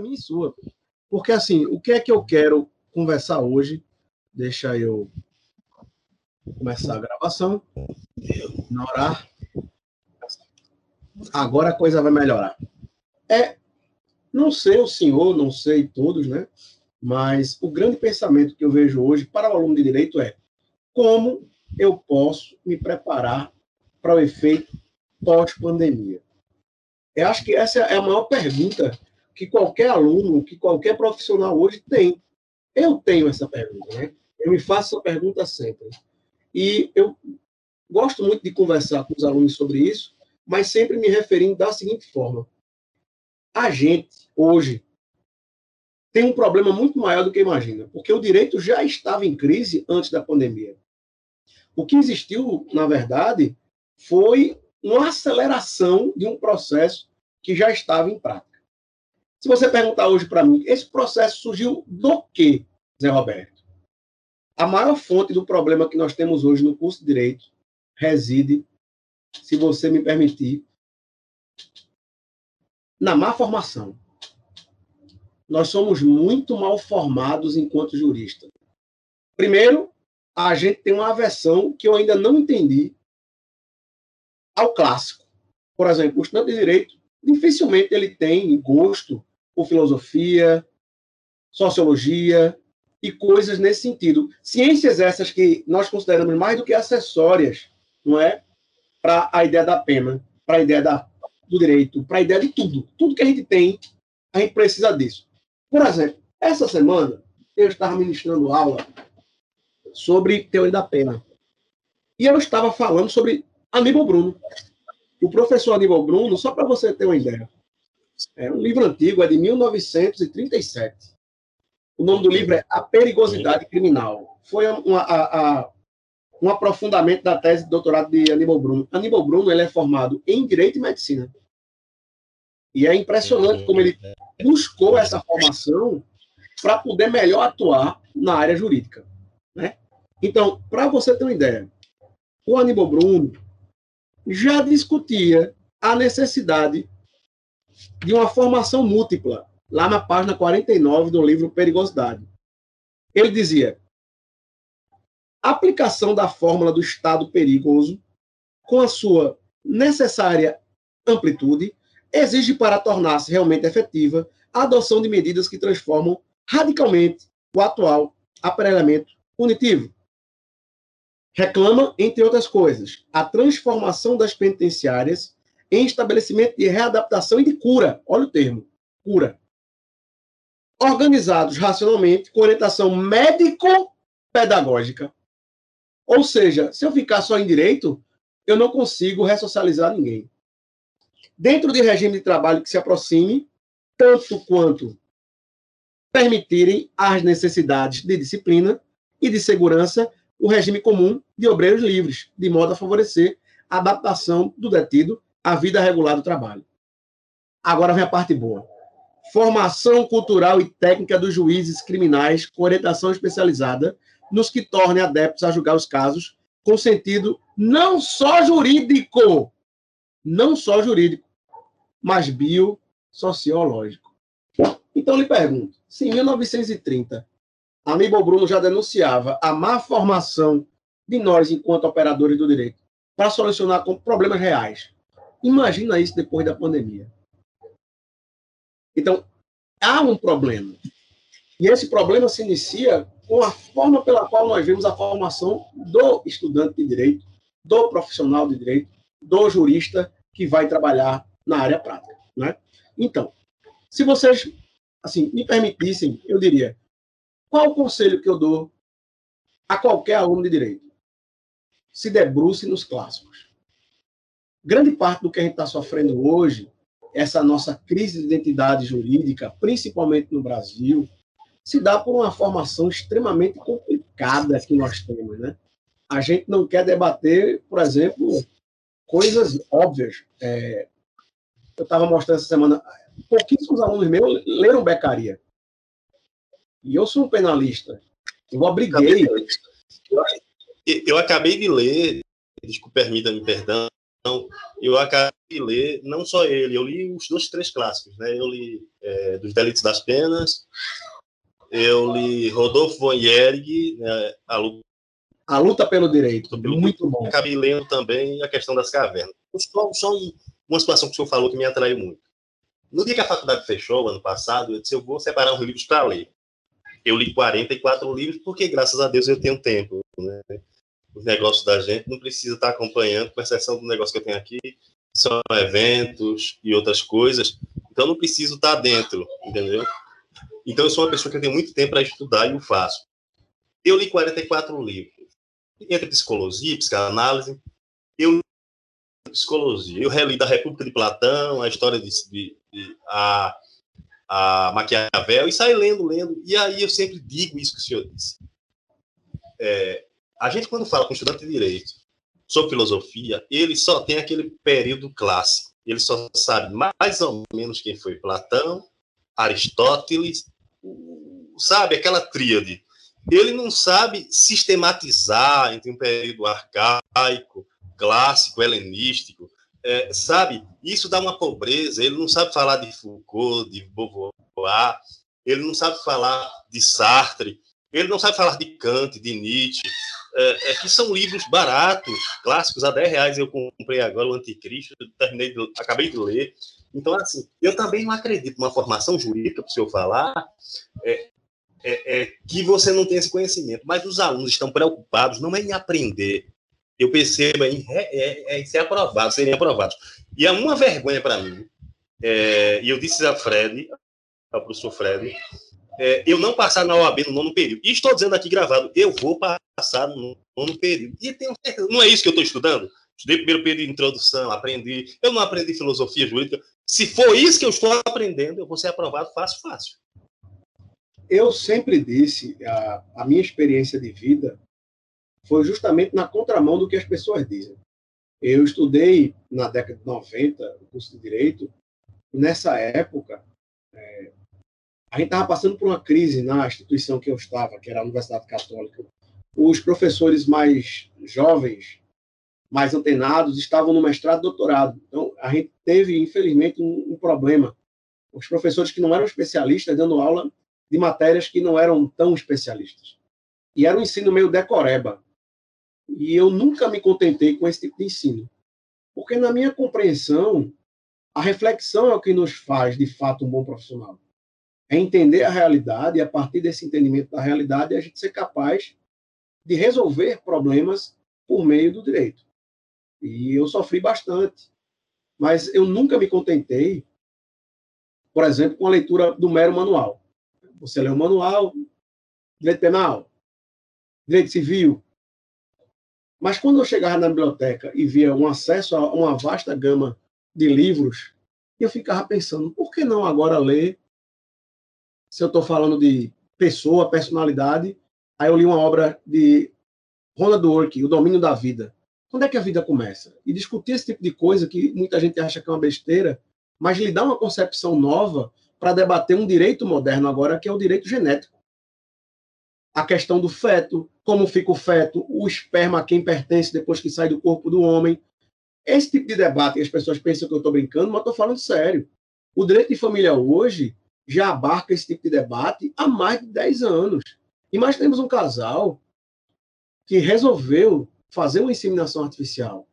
minha e sua. Porque, assim, o que é que eu quero conversar hoje? Deixa eu começar a gravação. Ignorar. Agora a coisa vai melhorar. É, não sei o senhor, não sei todos, né? Mas o grande pensamento que eu vejo hoje para o aluno de direito é como eu posso me preparar para o efeito pós-pandemia? Eu acho que essa é a maior pergunta que qualquer aluno, que qualquer profissional hoje tem. Eu tenho essa pergunta, né? Eu me faço essa pergunta sempre. E eu gosto muito de conversar com os alunos sobre isso, mas sempre me referindo da seguinte forma: a gente, hoje, tem um problema muito maior do que imagina, porque o direito já estava em crise antes da pandemia. O que existiu, na verdade, foi uma aceleração de um processo que já estava em prática. Se você perguntar hoje para mim, esse processo surgiu do quê, Zé Roberto? A maior fonte do problema que nós temos hoje no curso de Direito reside, se você me permitir, na má formação. Nós somos muito mal formados enquanto juristas. Primeiro, a gente tem uma aversão que eu ainda não entendi ao clássico. Por exemplo, o estudante de direito, dificilmente ele tem gosto por filosofia, sociologia e coisas nesse sentido. Ciências essas que nós consideramos mais do que acessórias, não é? Para a ideia da pena, para a ideia da, do direito, para a ideia de tudo. Tudo que a gente tem, a gente precisa disso. Por exemplo, essa semana eu estava ministrando aula sobre teoria da pena. E eu estava falando sobre Aníbal Bruno. O professor Aníbal Bruno, só para você ter uma ideia, é um livro antigo, é de 1937. O nome do livro é A Perigosidade Criminal. Foi uma, a, a, um aprofundamento da tese de doutorado de Aníbal Bruno. Aníbal Bruno ele é formado em Direito e Medicina. E é impressionante como ele buscou essa formação para poder melhor atuar na área jurídica. Né? Então, para você ter uma ideia, o Aníbal Bruno já discutia a necessidade de uma formação múltipla, lá na página 49 do livro Perigosidade. Ele dizia: aplicação da fórmula do estado perigoso, com a sua necessária amplitude, exige para tornar-se realmente efetiva a adoção de medidas que transformam radicalmente o atual aparelhamento punitivo. Reclama, entre outras coisas, a transformação das penitenciárias em estabelecimento de readaptação e de cura. Olha o termo, cura. Organizados racionalmente, com orientação médico-pedagógica. Ou seja, se eu ficar só em direito, eu não consigo ressocializar ninguém. Dentro de regime de trabalho que se aproxime, tanto quanto permitirem as necessidades de disciplina e de segurança o regime comum de obreiros livres, de modo a favorecer a adaptação do detido a vida regular do trabalho. Agora vem a parte boa. Formação cultural e técnica dos juízes criminais com orientação especializada nos que tornem adeptos a julgar os casos com sentido não só jurídico, não só jurídico, mas biosociológico. Então lhe pergunto, se em 1930 Aníbal Bruno já denunciava a má formação de nós enquanto operadores do direito para solucionar problemas reais, Imagina isso depois da pandemia. Então, há um problema. E esse problema se inicia com a forma pela qual nós vemos a formação do estudante de direito, do profissional de direito, do jurista que vai trabalhar na área prática. Né? Então, se vocês assim, me permitissem, eu diria: qual o conselho que eu dou a qualquer aluno de direito? Se debruce nos clássicos grande parte do que a gente está sofrendo hoje, essa nossa crise de identidade jurídica, principalmente no Brasil, se dá por uma formação extremamente complicada que nós temos, né? A gente não quer debater, por exemplo, coisas óbvias. É, eu estava mostrando essa semana, pouquíssimos alunos meus leram Becaria. E eu sou um penalista. Eu obriguei. Eu, acabei de ler, desculpe, permita-me, perdão, eu acabei de ler, não só ele, eu li os dois, três clássicos, né? Eu li é, Dos Delitos das Penas, eu li Rodolfo von Yerg, né, a, luta, a Luta pelo Direito, pelo muito bom. Acabei lendo também a questão das cavernas. Só, só uma situação que o senhor falou que me atraiu muito. No dia que a faculdade fechou, ano passado, eu disse, eu vou separar uns livros para ler. Eu li 44 livros, porque, graças a Deus, eu tenho tempo. Né? Os negócios da gente não precisa estar acompanhando, com exceção do negócio que eu tenho aqui, são eventos e outras coisas. Então, não preciso estar dentro, entendeu? Então, eu sou uma pessoa que tem muito tempo para estudar e o faço. Eu li 44 livros. Entre psicologia psicanálise, eu psicologia. Eu reli da República de Platão, a história de, de, de a, a Maquiavel, e saí lendo, lendo. E aí eu sempre digo isso que o senhor disse. É, a gente, quando fala com estudante de direito sobre filosofia, ele só tem aquele período clássico. Ele só sabe mais ou menos quem foi Platão, Aristóteles, sabe, aquela tríade. Ele não sabe sistematizar entre um período arcaico, clássico, helenístico, é, sabe? Isso dá uma pobreza. Ele não sabe falar de Foucault, de Beauvoir, ele não sabe falar de Sartre, ele não sabe falar de Kant, de Nietzsche, é, é, que são livros baratos, clássicos, a 10 reais eu comprei agora o Anticristo, terminei de, acabei de ler. Então, assim, eu também não acredito numa formação jurídica, para o senhor falar, é, é, é, que você não tem esse conhecimento, mas os alunos estão preocupados não é em aprender, eu percebo em, é, em ser aprovados, serem aprovados. E é uma vergonha para mim, e eu disse a Fred, ao professor Fred, é, eu não passar na OAB no nono período. E estou dizendo aqui gravado, eu vou passar no nono período. E tenho certeza, não é isso que eu estou estudando? Estudei primeiro período de introdução, aprendi. Eu não aprendi filosofia jurídica. Se for isso que eu estou aprendendo, eu vou ser aprovado fácil, fácil. Eu sempre disse, a, a minha experiência de vida foi justamente na contramão do que as pessoas dizem. Eu estudei na década de 90 o curso de Direito. Nessa época, é, a gente estava passando por uma crise na instituição que eu estava, que era a Universidade Católica. Os professores mais jovens, mais antenados, estavam no mestrado e doutorado. Então, a gente teve, infelizmente, um, um problema. Os professores que não eram especialistas dando aula de matérias que não eram tão especialistas. E era um ensino meio decoreba. E eu nunca me contentei com esse tipo de ensino. Porque, na minha compreensão, a reflexão é o que nos faz, de fato, um bom profissional. É entender a realidade e, a partir desse entendimento da realidade, a gente ser capaz de resolver problemas por meio do direito. E eu sofri bastante. Mas eu nunca me contentei, por exemplo, com a leitura do mero manual. Você lê o manual, direito penal, direito civil. Mas quando eu chegava na biblioteca e via um acesso a uma vasta gama de livros, eu ficava pensando, por que não agora ler? Se eu estou falando de pessoa, personalidade, aí eu li uma obra de Ronald Dworkin, O Domínio da Vida. Quando é que a vida começa? E discutir esse tipo de coisa que muita gente acha que é uma besteira, mas lhe dá uma concepção nova para debater um direito moderno agora, que é o direito genético. A questão do feto, como fica o feto, o esperma a quem pertence depois que sai do corpo do homem. Esse tipo de debate, as pessoas pensam que eu estou brincando, mas estou falando sério. O direito de família hoje já abarca esse tipo de debate há mais de 10 anos. E nós temos um casal que resolveu fazer uma inseminação artificial.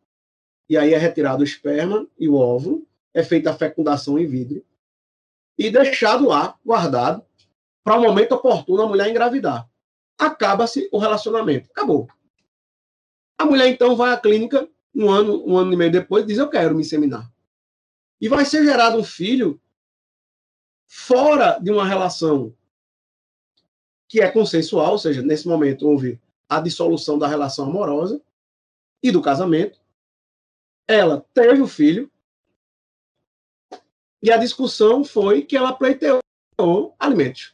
E aí é retirado o esperma e o óvulo, é feita a fecundação in vitro, e deixado lá, guardado, para o momento oportuno a mulher engravidar. Acaba-se o relacionamento. Acabou. A mulher, então, vai à clínica um ano, um ano e meio depois e diz: Eu quero me inseminar. E vai ser gerado um filho fora de uma relação que é consensual, ou seja, nesse momento houve a dissolução da relação amorosa e do casamento. Ela teve o filho, e a discussão foi que ela pleiteou alimentos.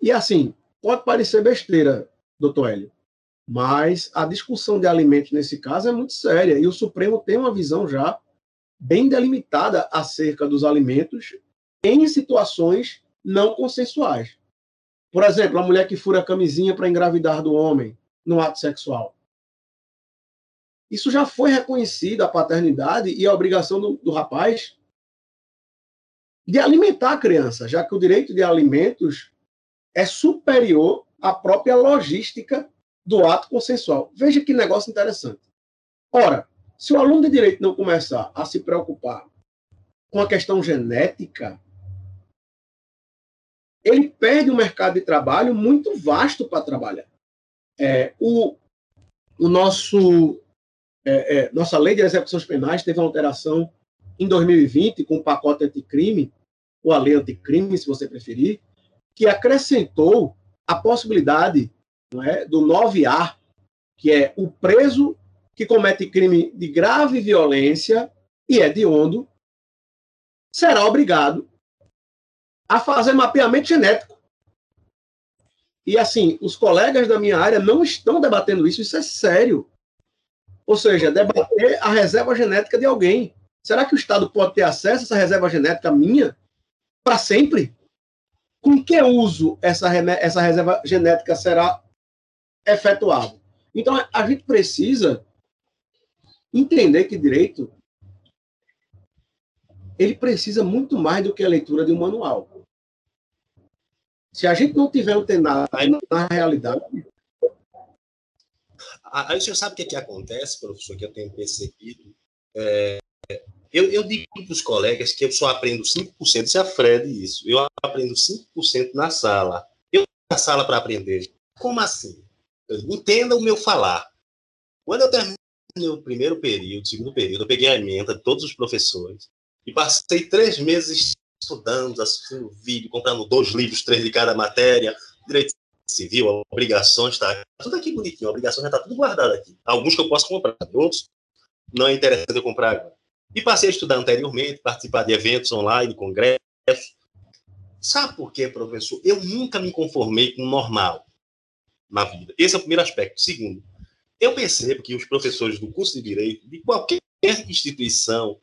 E assim, pode parecer besteira, doutor Hélio, mas a discussão de alimentos nesse caso é muito séria e o Supremo tem uma visão já bem delimitada acerca dos alimentos em situações não consensuais. Por exemplo, a mulher que fura a camisinha para engravidar do homem no ato sexual. isso já foi reconhecido, a paternidade e a obrigação do, do rapaz de alimentar a criança, já que o direito de alimentos é superior à própria logística do ato consensual. Veja que negócio interessante. Ora, se o aluno de direito não começar a se preocupar com a questão genética, ele perde um mercado de trabalho muito vasto para trabalhar. É, o, o nosso é, é, nossa lei de execuções penais teve uma alteração em 2020 com o pacote anticrime, ou a lei anticrime, se você preferir, que acrescentou a possibilidade é, do 9A, que é o preso que comete crime de grave violência e é hediondo, será obrigado a fazer mapeamento genético. E assim, os colegas da minha área não estão debatendo isso, isso é sério. Ou seja, debater a reserva genética de alguém. Será que o Estado pode ter acesso a essa reserva genética minha para sempre? Com que uso essa, essa reserva genética será efetuada? Então, a gente precisa entender que direito ele precisa muito mais do que a leitura de um manual. Se a gente não tiver antenado na realidade, Aí o senhor sabe o que, é que acontece, professor, que eu tenho percebido? É, eu, eu, digo para os colegas que eu só aprendo 5%, isso é a Fred isso, eu aprendo 5% na sala. Eu na sala para aprender. Como assim? Entenda o meu falar. Quando eu terminei o primeiro período, segundo período, eu peguei a emenda de todos os professores e passei três meses estudando, assistindo vídeo, comprando dois livros, três de cada matéria, direito civil, obrigações, tá tudo aqui bonitinho, a obrigação já está tudo guardado aqui. Alguns que eu posso comprar, outros não é interessante eu comprar agora. E passei a estudar anteriormente, participar de eventos online, congressos. Sabe por quê, professor? Eu nunca me conformei com o normal na vida. Esse é o primeiro aspecto. Segundo, eu percebo que os professores do curso de Direito, de qualquer instituição,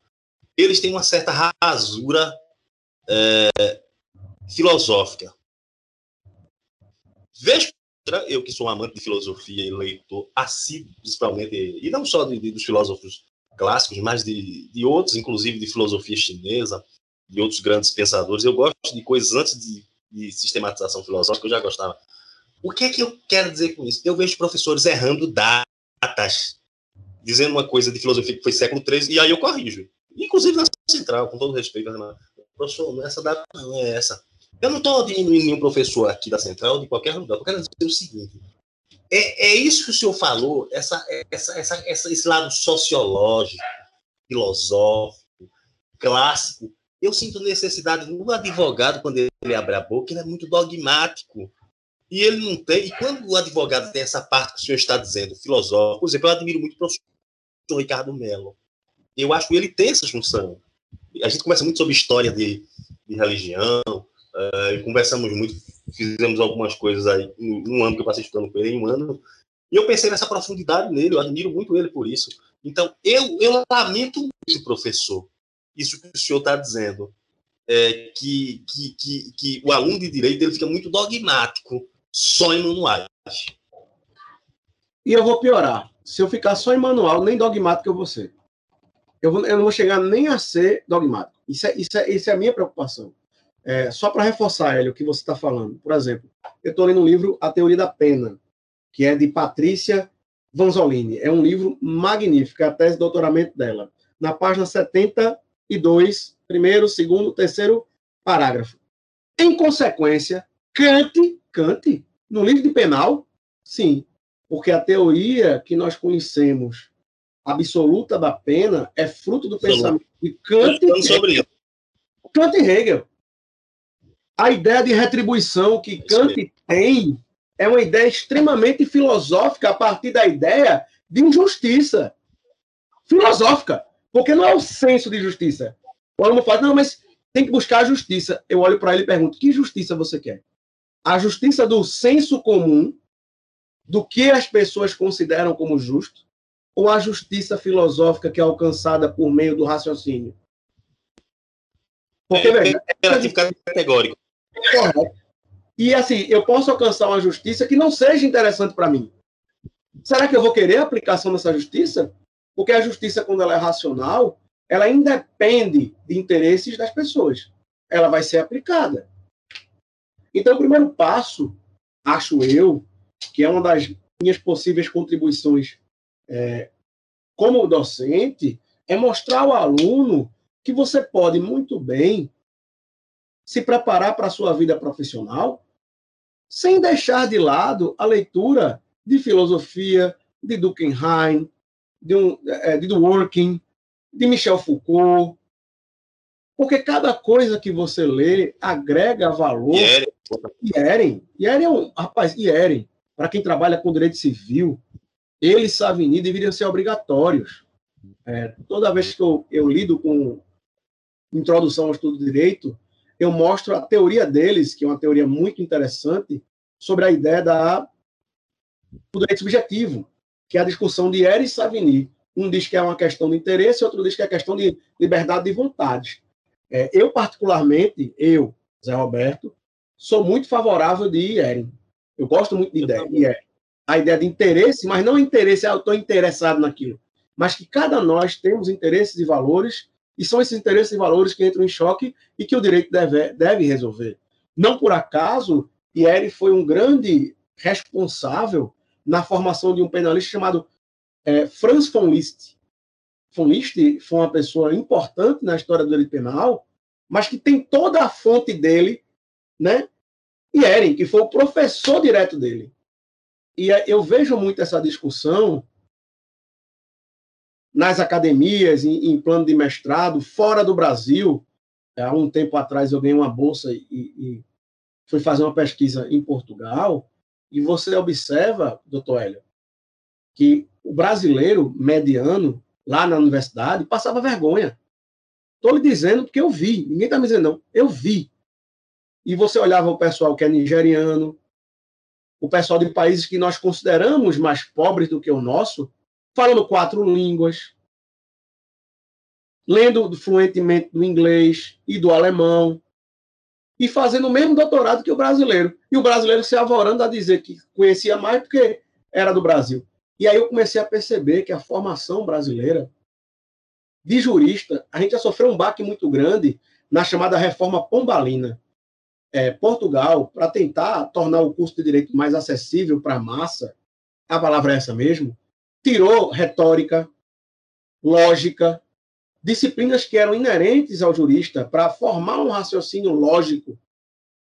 eles têm uma certa rasura é, filosófica. Vejo eu que sou um amante de filosofia e leitor assíduo, principalmente, e não só de, de, dos filósofos clássicos, mas de, de outros, inclusive de filosofia chinesa, de outros grandes pensadores. Eu gosto de coisas antes de, de sistematização filosófica, eu já gostava. O que é que eu quero dizer com isso? Eu vejo professores errando datas, dizendo uma coisa de filosofia que foi século XIII, e aí eu corrijo. Inclusive na central, com todo respeito, professor, não é essa data, não é essa. Eu não estou diminuindo nenhum professor aqui da Central, de qualquer lugar. Eu quero dizer o seguinte: é, é isso que o senhor falou, essa, essa, essa, essa, esse lado sociológico, filosófico, clássico. Eu sinto necessidade no advogado, quando ele abre a boca, ele é muito dogmático. E ele não tem. E quando o advogado tem essa parte que o senhor está dizendo, filosófico, por exemplo, eu admiro muito o professor Ricardo Mello. Eu acho que ele tem essa função. A gente conversa muito sobre história de, de religião, Uh, conversamos muito, fizemos algumas coisas aí, um ano que eu passei estudando com ele, um ano, e eu pensei nessa profundidade nele, eu admiro muito ele por isso. Então, eu, eu lamento muito, professor, isso que o senhor está dizendo, é, que, que, que, que o aluno de direito ele fica muito dogmático, só em manuais. E eu vou piorar. Se eu ficar só em manual, nem dogmático eu vou ser. Eu, vou, eu não vou chegar nem a ser dogmático. Isso é, isso é, isso é a minha preocupação. É, só para reforçar, Hélio, o que você está falando. Por exemplo, eu estou lendo um livro A Teoria da Pena, que é de Patrícia Vanzolini. É um livro magnífico, é a tese de doutoramento dela. Na página 72, primeiro, segundo, terceiro parágrafo. Em consequência, Kant, Kant, no livro de penal, sim, porque a teoria que nós conhecemos absoluta da pena é fruto do pensamento de Kant, sobre Kant e Hegel. A ideia de retribuição que Kant tem é uma ideia extremamente filosófica a partir da ideia de injustiça. Filosófica. Porque não é o senso de justiça. O aluno fala, não, mas tem que buscar a justiça. Eu olho para ele e pergunto, que justiça você quer? A justiça do senso comum, do que as pessoas consideram como justo, ou a justiça filosófica que é alcançada por meio do raciocínio? Porque, é, velho, é, é categórico. Correto. E assim, eu posso alcançar uma justiça que não seja interessante para mim. Será que eu vou querer a aplicação dessa justiça? Porque a justiça, quando ela é racional, ela independe de interesses das pessoas. Ela vai ser aplicada. Então, o primeiro passo, acho eu, que é uma das minhas possíveis contribuições é, como docente, é mostrar ao aluno que você pode muito bem se preparar para a sua vida profissional sem deixar de lado a leitura de filosofia, de Durkheim, de, um, é, de Dworkin, de Michel Foucault, porque cada coisa que você lê agrega valor. Ieren. Ieren é um. Rapaz, Ieren, para quem trabalha com direito civil, ele e Savini deveriam ser obrigatórios. É, toda vez que eu, eu lido com introdução ao estudo de direito, eu mostro a teoria deles, que é uma teoria muito interessante, sobre a ideia da, do direito subjetivo, que é a discussão de Eris e Savini. Um diz que é uma questão de interesse, outro diz que é questão de liberdade de vontade. É, eu, particularmente, eu, Zé Roberto, sou muito favorável de Ieren. Eu gosto muito de ideia, A ideia de interesse, mas não interesse, ah, eu estou interessado naquilo. Mas que cada nós temos interesses e valores, e são esses interesses e valores que entram em choque e que o direito deve, deve resolver. Não por acaso, Ieren foi um grande responsável na formação de um penalista chamado é, Franz von Liszt. von Liszt foi uma pessoa importante na história do direito penal, mas que tem toda a fonte dele, né? E Eren, que foi o professor direto dele. E é, eu vejo muito essa discussão nas academias, em, em plano de mestrado, fora do Brasil. Há um tempo atrás eu ganhei uma bolsa e, e fui fazer uma pesquisa em Portugal. E você observa, doutor Hélio, que o brasileiro mediano, lá na universidade, passava vergonha. Estou lhe dizendo porque eu vi. Ninguém está me dizendo, não. Eu vi. E você olhava o pessoal que é nigeriano, o pessoal de países que nós consideramos mais pobres do que o nosso, falando quatro línguas, lendo fluentemente do inglês e do alemão, e fazendo o mesmo doutorado que o brasileiro. E o brasileiro se avorando a dizer que conhecia mais porque era do Brasil. E aí eu comecei a perceber que a formação brasileira de jurista, a gente já sofreu um baque muito grande na chamada reforma pombalina. É, Portugal, para tentar tornar o curso de direito mais acessível para a massa, a palavra é essa mesmo, tirou retórica, lógica, disciplinas que eram inerentes ao jurista para formar um raciocínio lógico,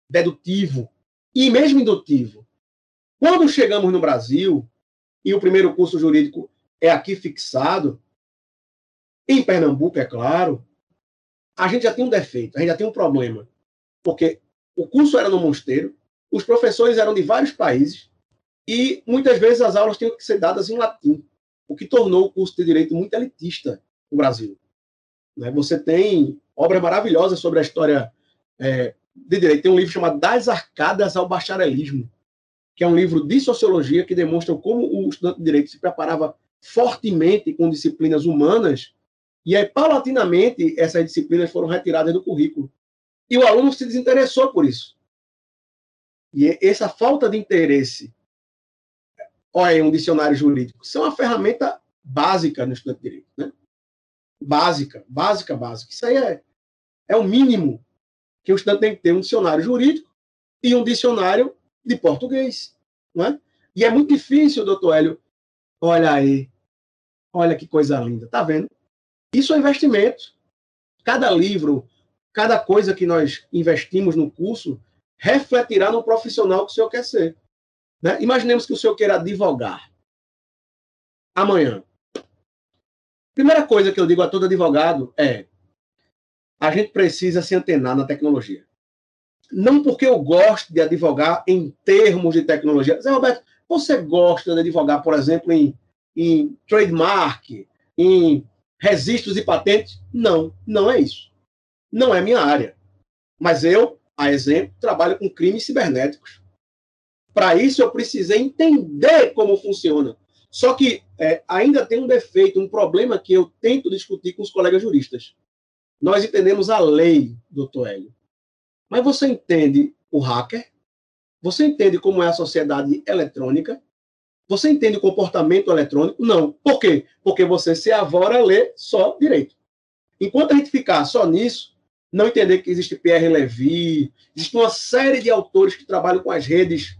dedutivo e mesmo indutivo. Quando chegamos no Brasil, e o primeiro curso jurídico é aqui fixado, em Pernambuco, é claro, a gente já tem um defeito, a gente já tem um problema. Porque o curso era no Mosteiro, os professores eram de vários países, e muitas vezes as aulas tinham que ser dadas em latim, o que tornou o curso de direito muito elitista no Brasil. Né? Você tem obras maravilhosas sobre a história é, de direito. Tem um livro chamado Das Arcadas ao Bacharelismo, que é um livro de sociologia que demonstra como o estudante de direito se preparava fortemente com disciplinas humanas, e aí, paulatinamente, essas disciplinas foram retiradas do currículo. E o aluno se desinteressou por isso. E essa falta de interesse, olha, um dicionário jurídico, isso é uma ferramenta básica no estudante de direito, né? básica, básica, básica. Isso aí é, é o mínimo que o estudante tem que ter um dicionário jurídico e um dicionário de português. Não é? E é muito difícil, doutor Hélio. Olha aí. Olha que coisa linda. Tá vendo? Isso é investimento. Cada livro, cada coisa que nós investimos no curso refletirá no profissional que o senhor quer ser. Né? Imaginemos que o senhor queira advogar. Amanhã. Primeira coisa que eu digo a todo advogado é: a gente precisa se antenar na tecnologia. Não porque eu gosto de advogar em termos de tecnologia. Zé Roberto, você gosta de advogar, por exemplo, em, em trademark, em registros e patentes? Não, não é isso. Não é minha área. Mas eu, a exemplo, trabalho com crimes cibernéticos. Para isso, eu precisei entender como funciona. Só que é, ainda tem um defeito, um problema que eu tento discutir com os colegas juristas. Nós entendemos a lei, doutor Hélio. Mas você entende o hacker? Você entende como é a sociedade eletrônica? Você entende o comportamento eletrônico? Não. Por quê? Porque você se avora a ler só direito. Enquanto a gente ficar só nisso, não entender que existe Pierre Levy, existe uma série de autores que trabalham com as redes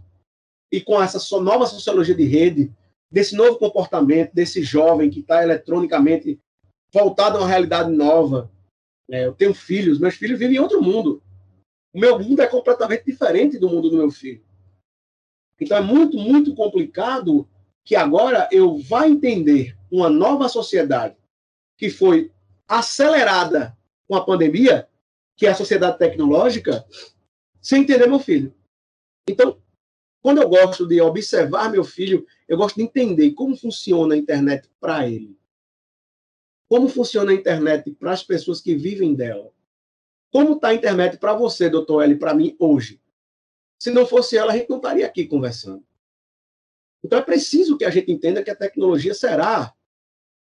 e com essa nova sociologia de rede, desse novo comportamento, desse jovem que está eletronicamente voltado a uma realidade nova. É, eu tenho filhos, meus filhos vivem em outro mundo. O meu mundo é completamente diferente do mundo do meu filho. Então é muito, muito complicado que agora eu vá entender uma nova sociedade que foi acelerada com a pandemia, que é a sociedade tecnológica, sem entender meu filho. Então, quando eu gosto de observar meu filho, eu gosto de entender como funciona a internet para ele. Como funciona a internet para as pessoas que vivem dela. Como está a internet para você, doutor L, para mim, hoje? Se não fosse ela, a gente não estaria aqui conversando. Então é preciso que a gente entenda que a tecnologia será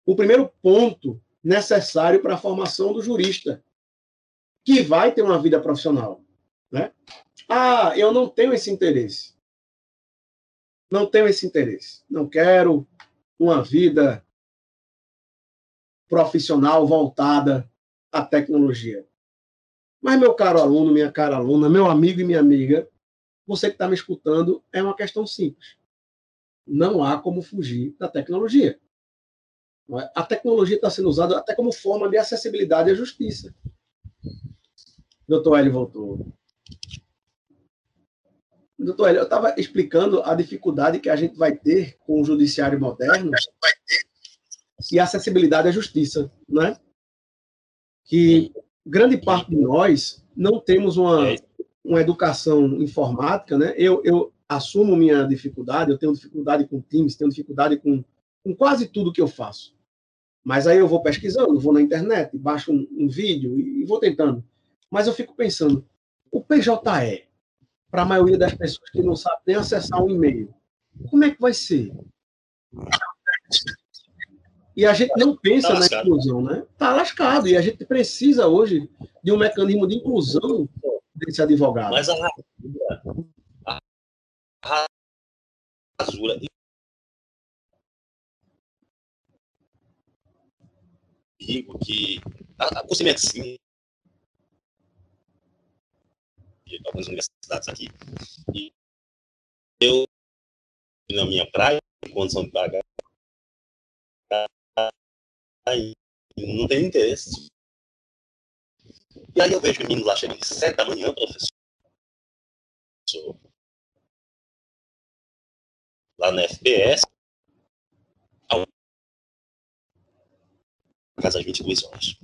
o primeiro ponto necessário para a formação do jurista, que vai ter uma vida profissional. Né? Ah, eu não tenho esse interesse. Não tenho esse interesse. Não quero uma vida profissional voltada à tecnologia. Mas, meu caro aluno, minha cara aluna, meu amigo e minha amiga, você que está me escutando, é uma questão simples. Não há como fugir da tecnologia. É? A tecnologia está sendo usada até como forma de acessibilidade à justiça. Doutor Hélio voltou. Doutor Hélio, eu estava explicando a dificuldade que a gente vai ter com o judiciário moderno e a acessibilidade à justiça, né? Que grande parte de nós não temos uma, uma educação informática, né? Eu, eu assumo minha dificuldade, eu tenho dificuldade com Teams, tenho dificuldade com, com quase tudo que eu faço. Mas aí eu vou pesquisando, vou na internet, baixo um, um vídeo e, e vou tentando. Mas eu fico pensando, o PJE, para a maioria das pessoas que não sabem nem acessar um e-mail, como é que vai ser? E a gente não pensa tá na inclusão, né? Está lascado. E a gente precisa hoje de um mecanismo de inclusão desse advogado. Mas a rasura, a rasura digo que a, a curso de medicina de algumas universidades aqui e eu na minha praia em condição de pagar não tem interesse. E aí eu vejo meninos lá chegando de sete da manhã, professor. Lá na FPS. Casa às 22 horas.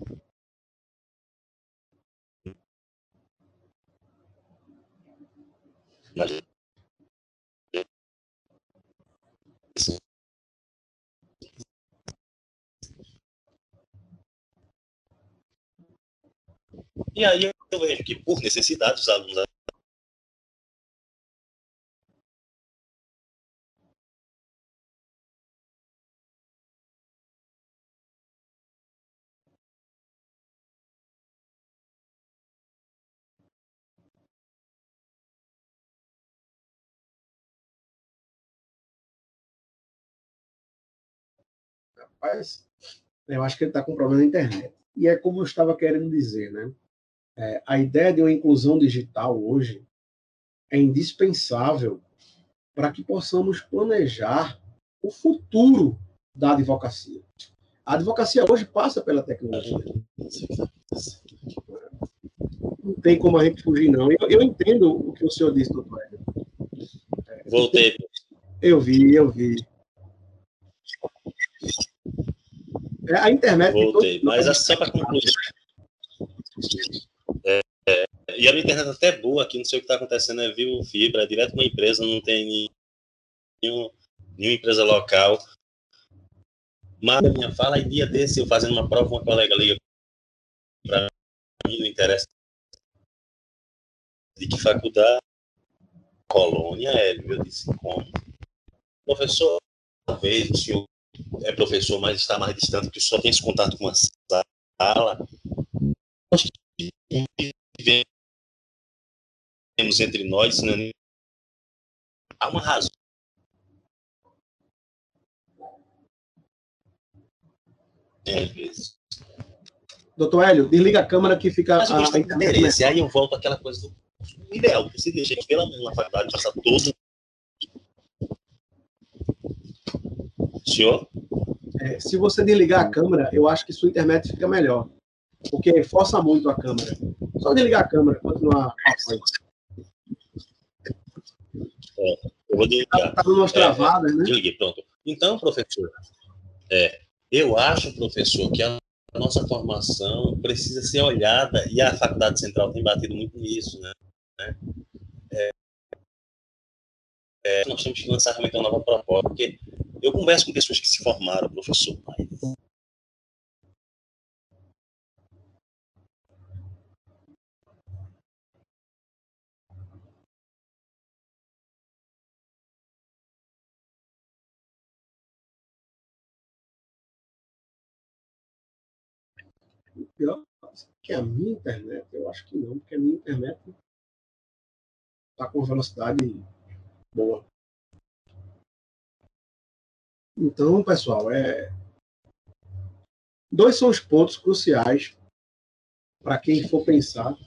Imagina. E aí eu vejo que, por necessidade, os alunos Rapaz, eu acho que ele está com problema na internet. E é como eu estava querendo dizer, né? É, a ideia de uma inclusão digital hoje é indispensável para que possamos planejar o futuro da advocacia. A advocacia hoje passa pela tecnologia. Não tem como a gente fugir, não. Eu, eu entendo o que o senhor disse, doutor Voltei. Eu vi, eu vi. É, a internet. Voltei, mas é só para concluir. É, é, e a minha internet até é boa aqui, não sei o que está acontecendo, é viu fibra, é direto uma empresa, não tem nenhum, nenhuma empresa local. Mas a minha fala, e dia desse, eu fazendo uma prova, uma colega liga para mim, não interessa de que faculdade, colônia, Hélio, eu disse, como? Professor, talvez o senhor é professor, mas está mais distante, que só tem esse contato com a sala, nós vivemos entre nós, né? há uma razão. Às vezes. Doutor Hélio, desliga a câmera que fica. Mas eu a... merece. Né? Aí eu volto àquela coisa do ideal, que você deixa pela na faculdade, passar todo Senhor? É, se você desligar a câmera, eu acho que sua internet fica melhor. Porque força muito a câmera. Só desligar a câmera, continuar. É, eu vou desligar. Tá dando umas É, travadas, né? Desliguei, pronto. Então, professor, é, eu acho, professor, que a nossa formação precisa ser olhada, e a Faculdade Central tem batido muito nisso, né? É, é, nós temos que lançar realmente uma nova proposta, porque eu converso com pessoas que se formaram, professor, mas Pior que a minha internet, eu acho que não, porque a minha internet está com velocidade boa. Então, pessoal, é... dois são os pontos cruciais para quem for pensar.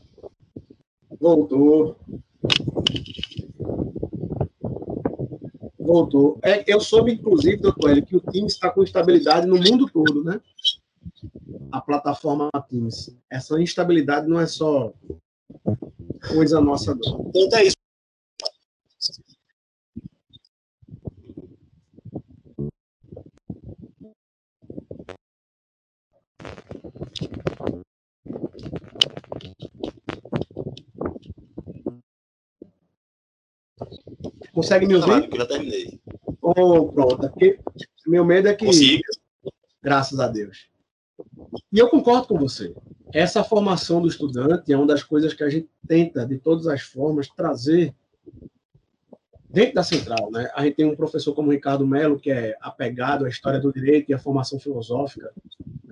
Voltou. Voltou. É, eu soube, inclusive, doutor Hélio, que o time está com estabilidade no mundo todo, né? A plataforma Teams. Essa instabilidade não é só coisa nossa, não. então é isso. Consegue me ouvir? Claro, que eu já terminei. Oh, pronto. é Porque meu medo é que. Consigo. Graças a Deus. E eu concordo com você. Essa formação do estudante é uma das coisas que a gente tenta, de todas as formas, trazer dentro da central. Né? A gente tem um professor como Ricardo Melo, que é apegado à história do direito e à formação filosófica.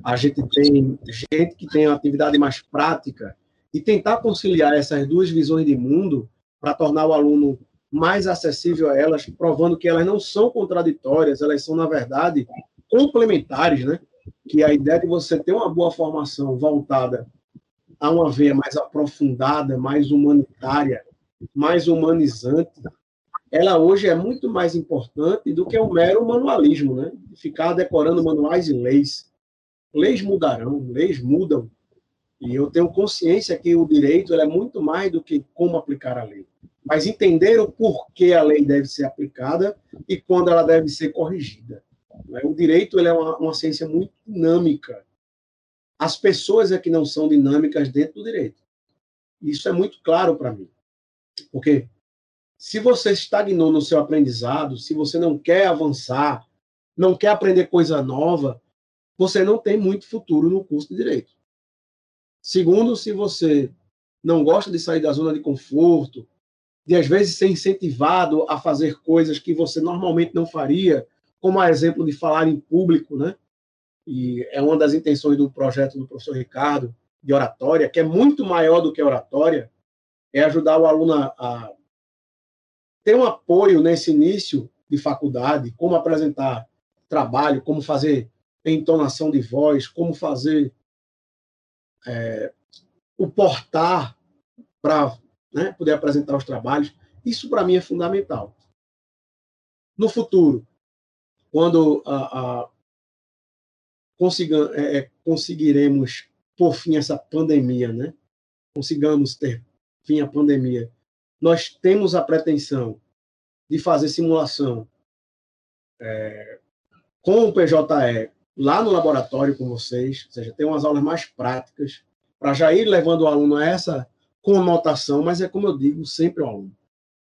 A gente tem gente que tem uma atividade mais prática e tentar conciliar essas duas visões de mundo para tornar o aluno mais acessível a elas, provando que elas não são contraditórias, elas são, na verdade, complementares, né? Que a ideia de você ter uma boa formação voltada a uma veia mais aprofundada, mais humanitária, mais humanizante, ela hoje é muito mais importante do que o mero manualismo, né? Ficar decorando manuais e leis. Leis mudarão, leis mudam. E eu tenho consciência que o direito é muito mais do que como aplicar a lei, mas entender o porquê a lei deve ser aplicada e quando ela deve ser corrigida. né? O direito é uma, uma ciência muito dinâmica. As pessoas é que não são dinâmicas dentro do direito. Isso é muito claro para mim. Porque se você estagnou no seu aprendizado, se você não quer avançar, não quer aprender coisa nova, você não tem muito futuro no curso de direito. Segundo, se você não gosta de sair da zona de conforto, de às vezes ser incentivado a fazer coisas que você normalmente não faria, como a exemplo de falar em público, né? E é uma das intenções do projeto do professor Ricardo de oratória, que é muito maior do que oratória, é ajudar o aluno a, ter um apoio nesse início de faculdade, como apresentar trabalho, como fazer entonação de voz, como fazer é, o portar para né, poder apresentar os trabalhos. Isso, para mim, é fundamental. No futuro, quando a, a consiga, é, conseguiremos por fim essa pandemia, né? consigamos ter fim à pandemia, nós temos a pretensão de fazer simulação é, com o PJE lá no laboratório com vocês, ou seja, ter umas aulas mais práticas, para já ir levando o aluno a essa conotação, mas é como eu digo sempre ao aluno.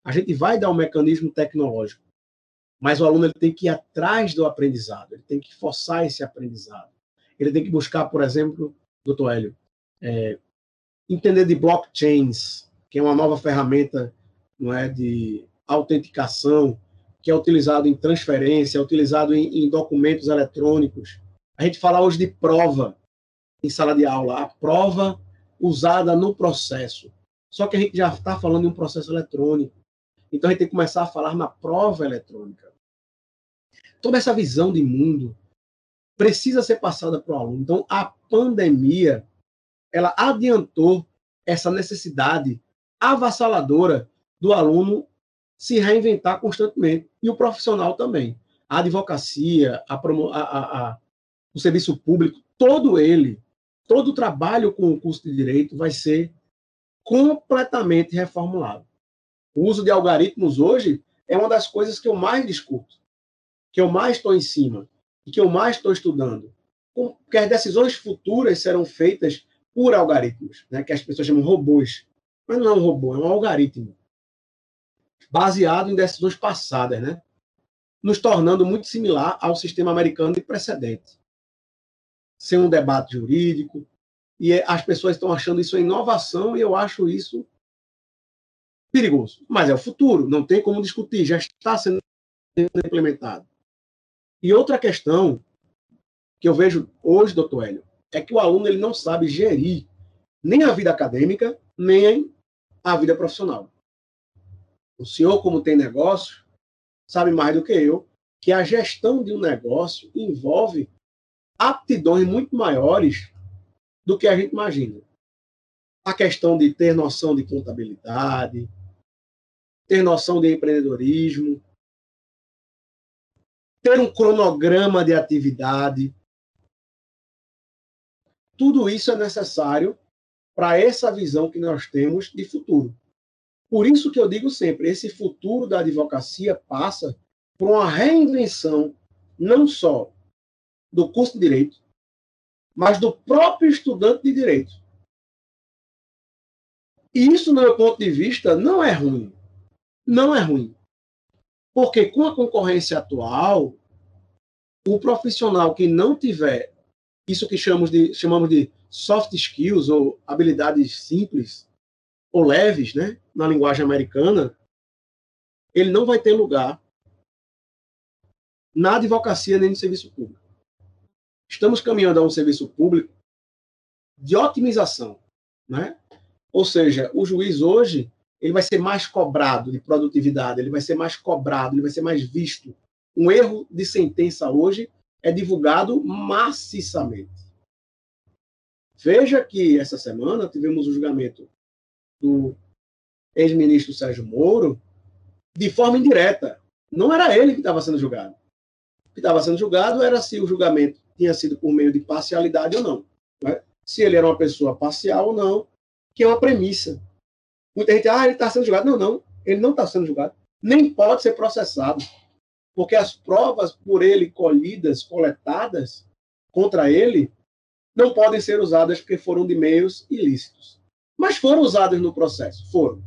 A gente vai dar um mecanismo tecnológico, mas o aluno ele tem que ir atrás do aprendizado, ele tem que forçar esse aprendizado. Ele tem que buscar, por exemplo, doutor Hélio, é, entender de blockchains, que é uma nova ferramenta não é, de autenticação, que é utilizado em transferência, é utilizado em, em, documentos eletrônicos. A gente fala hoje de prova em sala de aula, a prova usada no processo. Só que a gente já está falando de um processo eletrônico. Então a gente tem que começar a falar na prova eletrônica. Toda essa visão de mundo precisa ser passada para o aluno. Então, a pandemia, ela adiantou essa necessidade avassaladora do aluno se reinventar constantemente, e o profissional também. A advocacia, a, a, a, o serviço público, todo ele, todo o trabalho com o curso de direito vai ser completamente reformulado. O uso de algoritmos hoje é uma das coisas que eu mais discuto, que eu mais estou em cima e que eu mais estou estudando. Porque as decisões futuras serão feitas por algoritmos, né, que as pessoas chamam robôs. Mas não é um robô, é um algoritmo. Baseado em decisões passadas, né? Nos tornando muito similar ao sistema americano de precedente. Sem um debate jurídico. E as pessoas estão achando isso inovação e eu acho isso perigoso. Mas é o futuro, não tem como discutir, já está sendo implementado. E outra questão que eu vejo hoje, doutor Hélio, é que o aluno ele não sabe gerir nem a vida acadêmica, nem a vida profissional. O senhor, como tem negócio, sabe mais do que eu que a gestão de um negócio envolve aptidões muito maiores do que a gente imagina. A questão de ter noção de contabilidade, ter noção de empreendedorismo, ter um cronograma de atividade. Tudo isso é necessário para essa visão que nós temos de futuro. Por isso que eu digo sempre, esse futuro da advocacia passa por uma reinvenção não só do curso de direito, mas do próprio estudante de direito. E isso, do meu ponto de vista, não é ruim. Não é ruim. Porque com a concorrência atual, o profissional que não tiver isso que chamamos de, chamamos de soft skills ou habilidades simples ou leves, né, na linguagem americana, ele não vai ter lugar na advocacia nem no serviço público. Estamos caminhando a um serviço público de otimização, né? Ou seja, o juiz hoje ele vai ser mais cobrado de produtividade, ele vai ser mais cobrado, ele vai ser mais visto. Um erro de sentença hoje é divulgado maciçamente. Veja que essa semana tivemos o julgamento do ex-ministro Sérgio Moro de forma indireta. Não era ele que estava sendo julgado. O que estava sendo julgado era se o julgamento tinha sido por meio de parcialidade ou não. Né? Se ele era uma pessoa parcial ou não, que é uma premissa. Muita gente, ah, ele está sendo julgado. Não, não, ele não está sendo julgado. Nem pode ser processado. Porque as provas por ele colhidas, coletadas contra ele, não podem ser usadas porque foram de meios ilícitos. Mas foram usadas no processo, foram.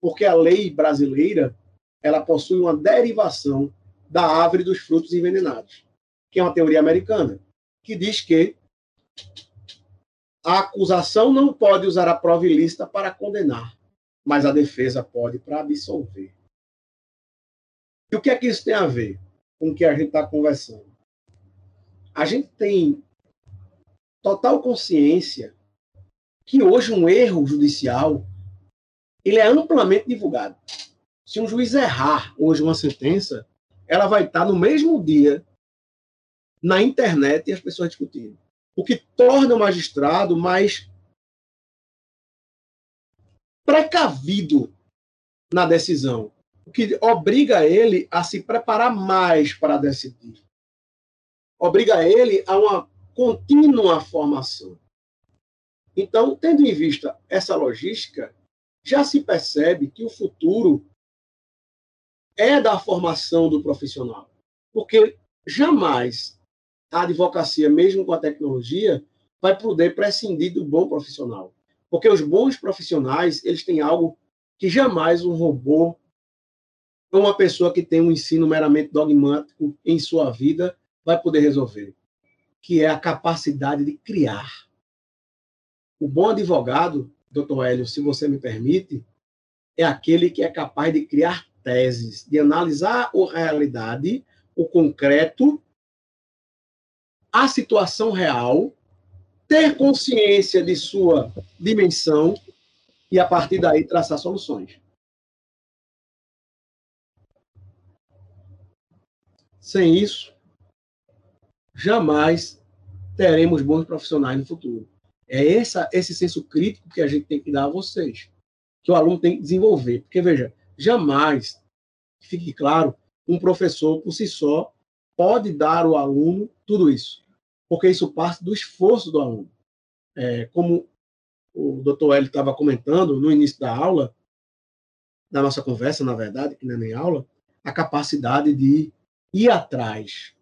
Porque a lei brasileira, ela possui uma derivação da árvore dos frutos envenenados, que é uma teoria americana, que diz que a acusação não pode usar a prova ilícita para condenar, mas a defesa pode para absolver. E o que é que isso tem a ver com o que a gente está conversando? A gente tem total consciência que hoje um erro judicial ele é amplamente divulgado. Se um juiz errar hoje uma sentença, ela vai estar no mesmo dia na internet e as pessoas discutindo. O que torna o magistrado mais precavido na decisão, o que obriga ele a se preparar mais para decidir. Obriga ele a uma contínua formação. Então, tendo em vista essa logística, já se percebe que o futuro é da formação do profissional. Porque jamais a advocacia, mesmo com a tecnologia, vai poder prescindir do bom profissional. Porque os bons profissionais, eles têm algo que jamais um robô ou uma pessoa que tem um ensino meramente dogmático em sua vida vai poder resolver, que é a capacidade de criar. O bom advogado, doutor Hélio, se você me permite, é aquele que é capaz de criar teses, de analisar a realidade, o concreto, a situação real ter consciência de sua dimensão e, a partir daí, traçar soluções. Sem isso, jamais teremos bons profissionais no futuro. É essa, esse senso crítico que a gente tem que dar a vocês, que o aluno tem que desenvolver. Porque, veja, jamais, fique claro, um professor por si só pode dar ao aluno tudo isso, porque isso parte do esforço do aluno. É, como o doutor Hélio estava comentando no início da aula, da nossa conversa, na verdade, que não é nem aula, a capacidade de ir atrás,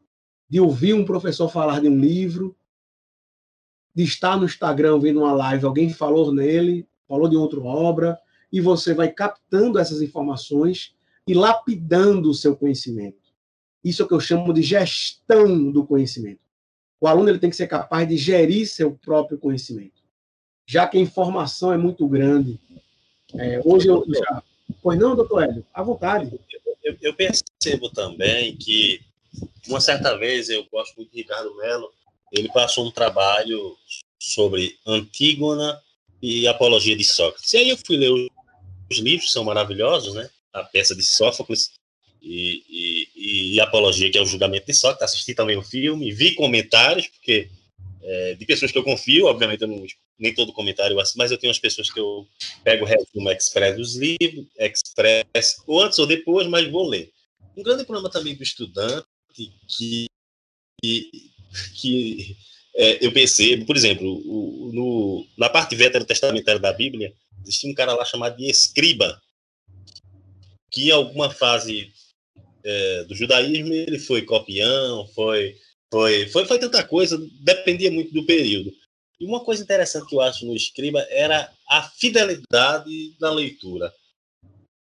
de ouvir um professor falar de um livro, de estar no Instagram vendo uma live, alguém falou nele, falou de outra obra, e você vai captando essas informações e lapidando o seu conhecimento. Isso é o que eu chamo de gestão do conhecimento. O aluno ele tem que ser capaz de gerir seu próprio conhecimento. Já que a informação é muito grande. É, hoje eu já. Pois não, doutor Hélio? À vontade. Eu, eu, percebo também que, uma certa vez, eu gosto muito de Ricardo Mello, ele passou um trabalho sobre Antígona e Apologia de Sócrates. E aí eu fui ler os livros, são maravilhosos, né? A peça de Sófocles e, e, e Apologia, que é o julgamento de Sócrates. Assisti também o filme, vi comentários, porque é, de pessoas que eu confio, obviamente eu não, nem todo comentário, mas eu tenho as pessoas que eu pego o resumo express dos livros, express, ou antes ou depois, mas vou ler. Um grande problema também do estudante que, que, que é, eu percebo, por exemplo, o, no, na parte veterotestamentária da Bíblia, existia um cara lá chamado de escriba, que em alguma fase é, do judaísmo ele foi copião, foi, foi, foi, foi tanta coisa, dependia muito do período. E uma coisa interessante que eu acho no escriba era a fidelidade da leitura.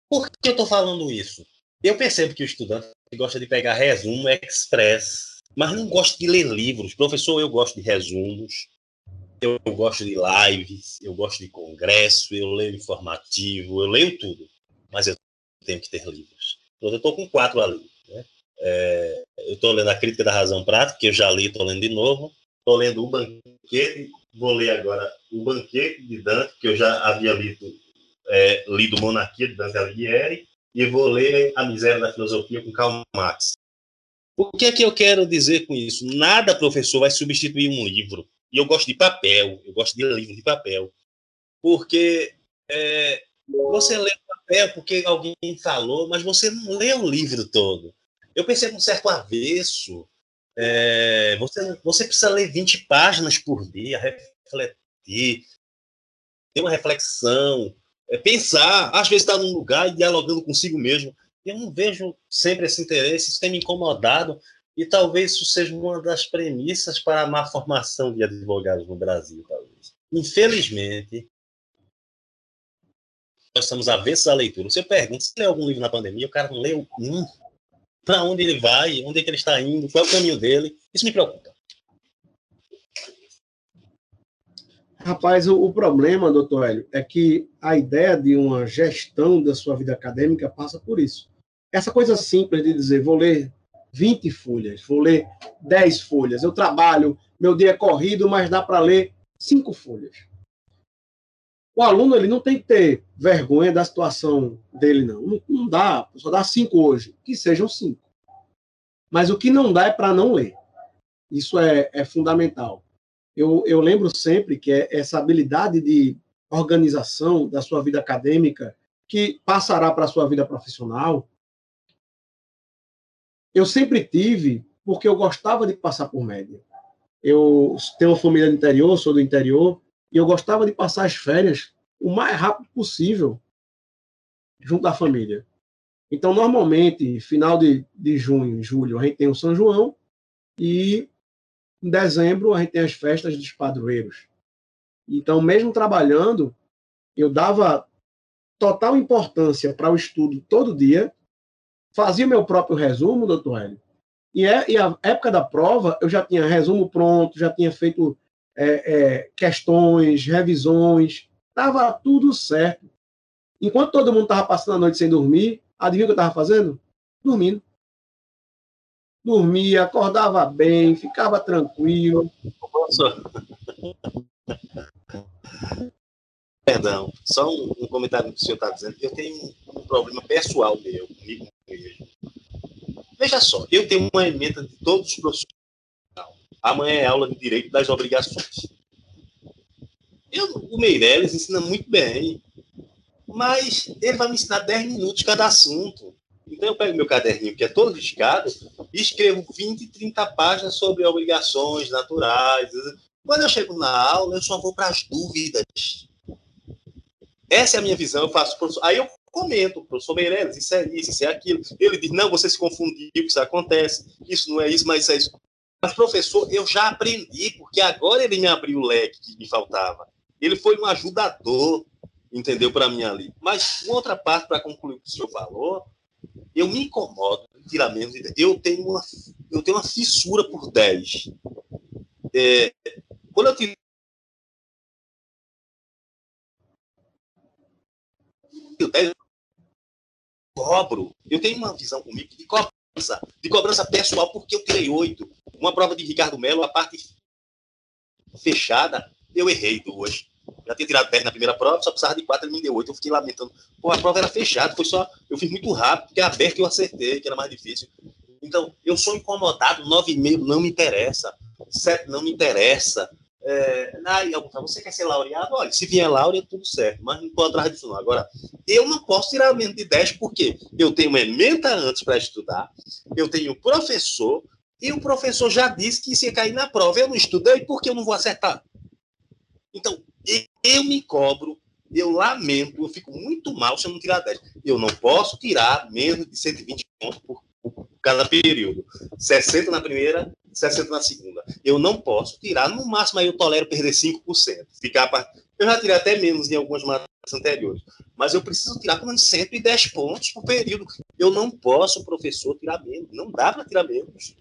Por que eu estou falando isso? Eu percebo que o estudante gosta de pegar resumo express, mas não gosta de ler livros. Professor, eu gosto de resumos, eu gosto de lives, eu gosto de congresso, eu leio informativo, eu leio tudo, mas eu tenho que ter livros. Então, eu estou com quatro ali. Né? É, eu estou lendo a Crítica da Razão Prática, que eu já li, estou lendo de novo. Estou lendo O Banquete, vou ler agora O Banquete de Dante, que eu já havia lido, é, lido Monarquia de Dante Alighieri, e vou ler A Miséria da Filosofia com Karl Marx. O que é que eu quero dizer com isso? Nada, professor, vai substituir um livro. E eu gosto de papel, eu gosto de livro de papel. Porque é, você lê papel porque alguém falou, mas você não lê o livro todo. Eu percebo um certo avesso. É, você, você precisa ler 20 páginas por dia, refletir, ter uma reflexão, é, pensar, às vezes está num lugar e dialogando consigo mesmo. Eu não vejo sempre esse interesse, isso tem me incomodado, e talvez isso seja uma das premissas para a má formação de advogados no Brasil, talvez. Infelizmente, nós estamos avessos à leitura. Você pergunta, se leu algum livro na pandemia, o cara não leu um. Para onde ele vai, onde é que ele está indo, qual é o caminho dele. Isso me preocupa. Rapaz, o, o, problema, doutor Hélio, é que a ideia de uma gestão da sua vida acadêmica passa por isso. Essa coisa simples de dizer, vou ler 20 folhas, vou ler 10 folhas. Eu trabalho, meu dia é corrido, mas dá para ler 5 folhas. O aluno ele não tem que ter vergonha da situação dele, não. Não, não dá, só dá 5 hoje, que sejam 5. Mas o que não dá é para não ler. Isso é, é fundamental. Eu, eu lembro sempre que é essa habilidade de organização da sua vida acadêmica, que passará para a sua vida profissional, eu sempre tive, porque eu gostava de passar por média. Eu tenho uma família do interior, sou do interior, e eu gostava de passar as férias o mais rápido possível junto à família. Então, normalmente, final de, de junho, julho, a gente tem o São João e em dezembro a gente tem as festas dos padroeiros. Então, mesmo trabalhando, eu dava total importância para o estudo todo dia fazia meu próprio resumo, doutor Hélio, e, é, e a época da prova eu já tinha resumo pronto, já tinha feito é, é, questões, revisões, estava tudo certo. Enquanto todo mundo estava passando a noite sem dormir, adivinha o que eu estava fazendo? Dormindo. Dormia, acordava bem, ficava tranquilo. Nossa. Perdão, só um, um comentário que o senhor está dizendo. Eu tenho um problema pessoal meu, comigo mesmo. Veja só, eu tenho uma emenda de todos os profissionais. Amanhã é aula de direito das obrigações. Eu, o Meirelles ensina muito bem, mas ele vai me ensinar 10 minutos cada assunto. Então eu pego meu caderninho, que é todo riscado, e escrevo 20, 30 páginas sobre obrigações naturais. Quando eu chego na aula, eu só vou para as dúvidas. Essa é a minha visão, eu faço. Aí eu comento, professor Meirelles, isso é isso, isso é aquilo. Ele diz, não, você se confundiu, isso acontece, isso não é isso, mas isso é isso. Mas, professor, eu já aprendi, porque agora ele me abriu o leque que me faltava. Ele foi um ajudador, entendeu, para mim ali. Mas, outra parte, para concluir o que o senhor falou, eu me incomodo tirar menos. Eu tenho uma, eu tenho uma fissura por 10. É, quando eu tiro eu cobro. Eu tenho uma visão comigo de cobrança, de cobrança pessoal, porque eu tirei oito. Uma prova de Ricardo Melo, a parte fechada, eu errei duas. Já tinha tirado 10 na primeira prova, só precisava de 4, ele me deu 8. Eu fiquei lamentando. Pô, a prova era fechada, foi só. Eu fiz muito rápido, porque aberto eu acertei, que era mais difícil. Então, eu sou incomodado, 9,5 não me interessa, 7 não me interessa. É, aí fala, você quer ser laureado? Olha, se vier laureado, tudo certo, mas não estou atrás disso não. Agora, eu não posso tirar menos de 10, porque eu tenho uma emenda antes para estudar, eu tenho professor, e o professor já disse que ia cair na prova. Eu não estudei porque eu não vou acertar. Então, eu me cobro, eu lamento, eu fico muito mal se eu não tirar 10. Eu não posso tirar menos de 120 pontos por, por cada período. 60 na primeira, 60 na segunda. Eu não posso tirar, no máximo aí eu tolero perder 5%. Ficar pra... Eu já tirei até menos em algumas matérias anteriores. Mas eu preciso tirar pelo menos 110 pontos por período. Eu não posso, professor, tirar menos. Não dá para tirar menos.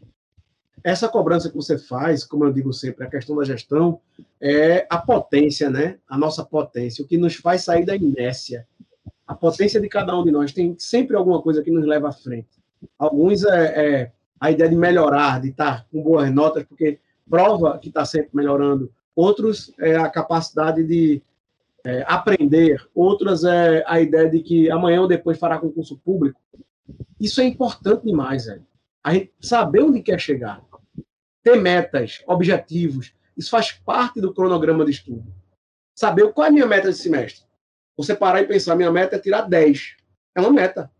Essa cobrança que você faz, como eu digo sempre, a questão da gestão, é a potência, né? A nossa potência, o que nos faz sair da inércia. A potência de cada um de nós tem sempre alguma coisa que nos leva à frente. Alguns é, é a ideia de melhorar, de estar com boas notas, porque prova que está sempre melhorando. Outros é a capacidade de é, aprender. Outras é a ideia de que amanhã ou depois fará concurso público. Isso é importante demais, velho. A gente saber onde quer chegar. Ter metas, objetivos. Isso faz parte do cronograma de estudo. Saber qual é a minha meta de semestre. Você parar e pensar, minha meta é tirar 10. É uma meta.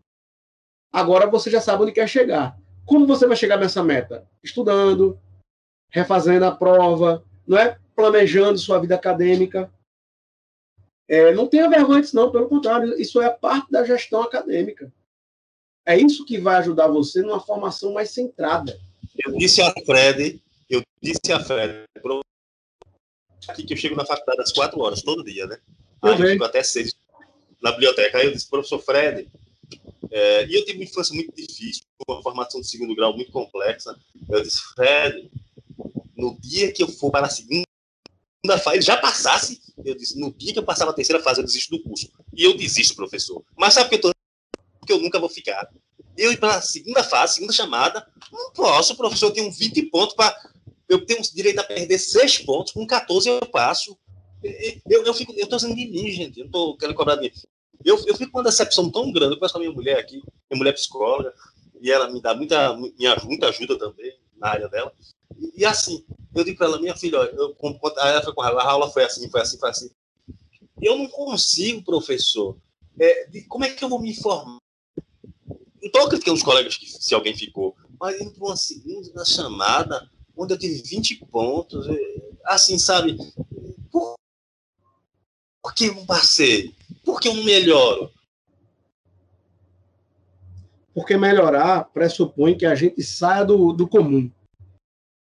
Agora você já sabe onde quer chegar. Como você vai chegar nessa meta? Estudando, refazendo a prova, não é? Planejando sua vida acadêmica. É, não tenha vergonha disso, não, pelo contrário, isso é parte da gestão acadêmica. É isso que vai ajudar você numa formação mais centrada. Eu disse a Fred, eu disse a Fred, aqui que eu chego na faculdade às quatro horas, todo dia, né? Aí eu fico até seis na biblioteca. Aí eu disse, professor Fred, é, e eu tive uma infância muito difícil, uma formação de segundo grau muito complexa. Eu disse, Fred, no dia que eu for para a segunda fase, já passasse, eu disse, no dia que eu passar a terceira fase, eu desisto do curso. E eu desisto, professor. Mas sabe que eu tô porque eu nunca vou ficar. Eu ir para a segunda fase, segunda chamada, não posso, professor, eu tenho 20 pontos para. Eu tenho direito a perder 6 pontos, com 14 eu passo. Eu, eu, fico, eu tô sendo de mim, gente, eu não tô querendo cobrar mim. Eu, eu fico com uma decepção tão grande. Eu conheço a minha mulher aqui, minha mulher é psicóloga, e ela me dá muita, minha, muita ajuda também na área dela. E, e assim, eu digo para ela, minha filha, eu, ela foi com a aula foi assim, foi assim, foi assim. Eu não consigo, professor. É, de, como é que eu vou me informar? Não estou criticando os colegas que se alguém ficou, mas indo para uma segunda chamada, onde eu tive 20 pontos, assim, sabe? Por, por que eu não passei? Por que eu não melhoro? Porque melhorar pressupõe que a gente saia do, do comum.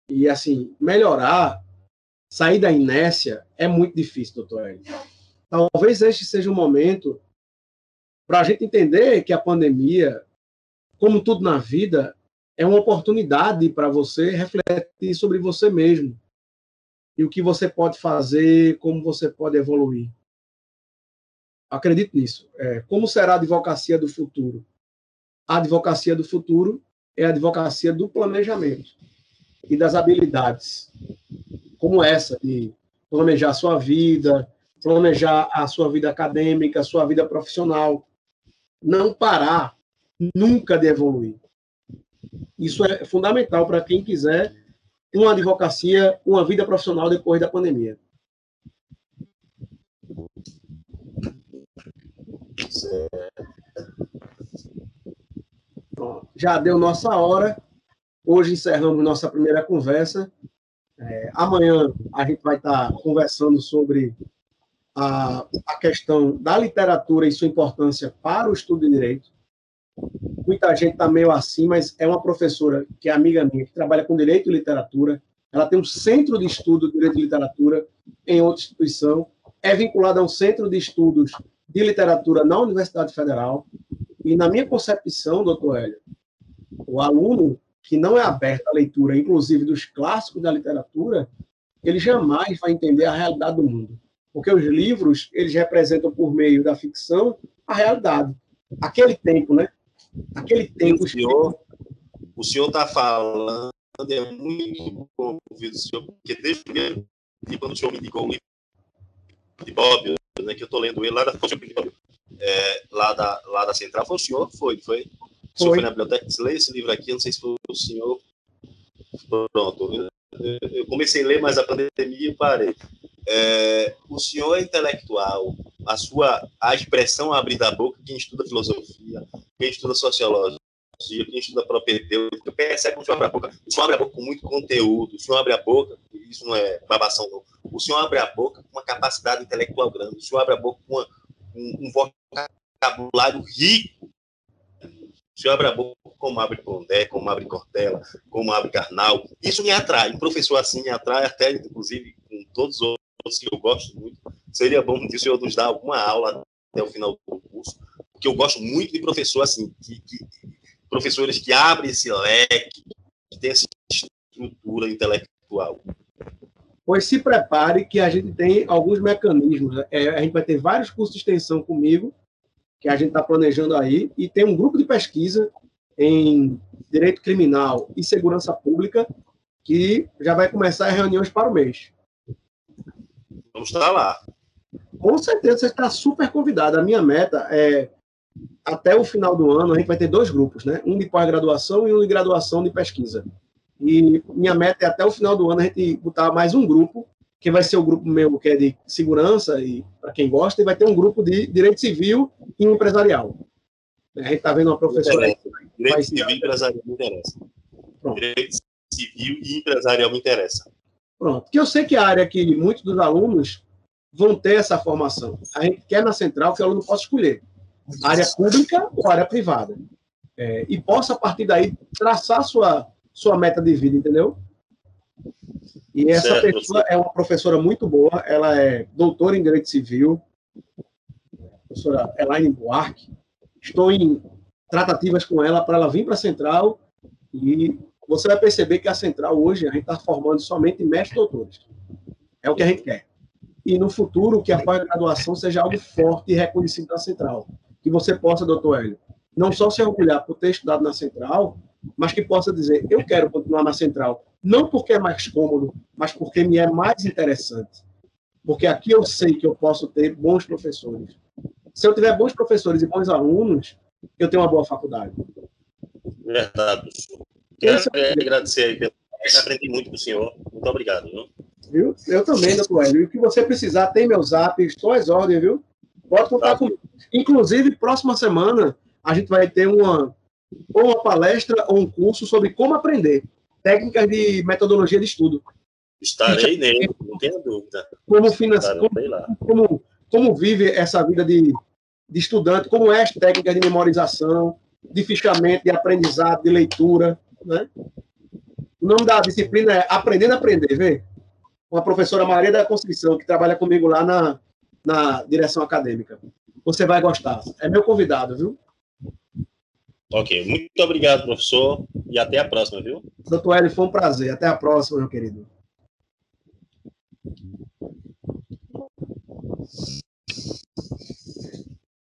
E, assim, melhorar, sair da inércia, é muito difícil, doutor Hélio. Talvez este seja o momento para a gente entender que a pandemia, como tudo na vida, é uma oportunidade para você refletir sobre você mesmo e o que você pode fazer, como você pode evoluir. Acredito nisso. É, como será a advocacia do futuro? A advocacia do futuro é a advocacia do planejamento e das habilidades, como essa de planejar a sua vida, planejar a sua vida acadêmica, a sua vida profissional, não parar nunca de evoluir. Isso é fundamental para quem quiser uma advocacia, uma vida profissional depois da pandemia. Pronto. Já deu nossa hora. Hoje encerramos nossa primeira conversa. É, amanhã a gente vai estar conversando sobre a, a questão da literatura e sua importância para o estudo de direito. Muita gente está meio assim, mas é uma professora que é amiga minha, que trabalha com direito e literatura. Ela tem um centro de estudo de direito e literatura em outra instituição. É vinculada a um centro de estudos de literatura na Universidade Federal. E, na minha concepção, doutor Hélio, o aluno que não é aberto à leitura, inclusive dos clássicos da literatura, ele jamais vai entender a realidade do mundo. Porque os livros, eles representam, por meio da ficção, a realidade. Aquele tempo, né? Aquele tempo. O senhor o senhor está falando, é muito bom ouvir o senhor, porque desde que quando o senhor me indicou o livro de Bob, né, que eu estou lendo ele lá da, é, lá da, lá da Central, foi o senhor? Foi, foi? O senhor foi na biblioteca, lê esse livro aqui, não sei se foi o senhor. Pronto, eu comecei a ler, mas a pandemia eu parei. É, o senhor é intelectual, a sua a expressão abrir da boca, quem estuda filosofia, quem estuda sociologia, quem estuda propedêutica, percebe que o senhor abre a boca. O senhor abre a boca com muito conteúdo, o senhor abre a boca, isso não é babação, não. O senhor abre a boca com uma capacidade intelectual grande, o senhor abre a boca com uma, um, um vocabulário rico. O senhor abre a boca como abre Pondé, como abre Cortella, como abre Carnal. Isso me atrai. Um professor assim me atrai até, inclusive, com todos os outros que eu gosto muito. Seria bom que o senhor nos dar alguma aula até o final do curso, porque eu gosto muito de professor assim, que, que professores que abrem esse leque, que tem essa estrutura intelectual. Pois se prepare que a gente tem alguns mecanismos. Né? É, a gente vai ter vários cursos de extensão comigo, que a gente está planejando aí, e tem um grupo de pesquisa em direito criminal e segurança pública que já vai começar as reuniões para o mês. Vamos estar lá. Com certeza você está super convidado. A minha meta é até o final do ano a gente vai ter dois grupos, né? Um de pós-graduação e um de graduação de pesquisa. E minha meta é até o final do ano a gente botar mais um grupo, que vai ser o grupo meu que é de segurança e para quem gosta, e vai ter um grupo de direito civil e empresarial. A gente está vendo uma professora. Direito civil e empresarial me interessa. Pronto. Direito civil e empresarial me interessa. Pronto. Que eu sei que a área que muitos dos alunos vão ter essa formação. A gente quer na central que o aluno possa escolher área pública ou área privada. É, e possa, a partir daí, traçar sua, sua meta de vida, entendeu? E essa certo, pessoa é uma professora muito boa, ela é doutora em Direito Civil, professora Elaine Buarque. Estou em tratativas com ela para ela vir para a Central e você vai perceber que a Central hoje a gente está formando somente mestres doutores. É o que a gente quer. E no futuro, que a pós-graduação seja algo forte e reconhecido na Central que você possa, doutor Hélio, não só se orgulhar por ter estudado na central, mas que possa dizer, eu quero continuar na central, não porque é mais cômodo, mas porque me é mais interessante. Porque aqui eu sei que eu posso ter bons professores. Se eu tiver bons professores e bons alunos, eu tenho uma boa faculdade. Verdade. Quero é... agradecer aí pelo... Aprendi muito com o senhor. Muito obrigado. Viu? viu? Eu também, doutor Hélio. E o que você precisar, tem meu zap, estou às ordens, viu? Pode contar tá. comigo. Inclusive, próxima semana, a gente vai ter uma, ou uma palestra ou um curso sobre como aprender. Técnicas de metodologia de estudo. Estarei nele, não tenha dúvida. Como, financia, como, como, como, vive essa vida de, de estudante, como é as técnicas de memorização, de fichamento, de aprendizado, de leitura. Né? O nome da disciplina é Aprendendo a Aprender, vê? Uma professora Maria da Conceição, que trabalha comigo lá na, na direção acadêmica. Você vai gostar. É meu convidado, viu? Ok, muito obrigado, professor, e até a próxima, viu? Doutor Hélio, foi um prazer. Até a próxima, meu querido.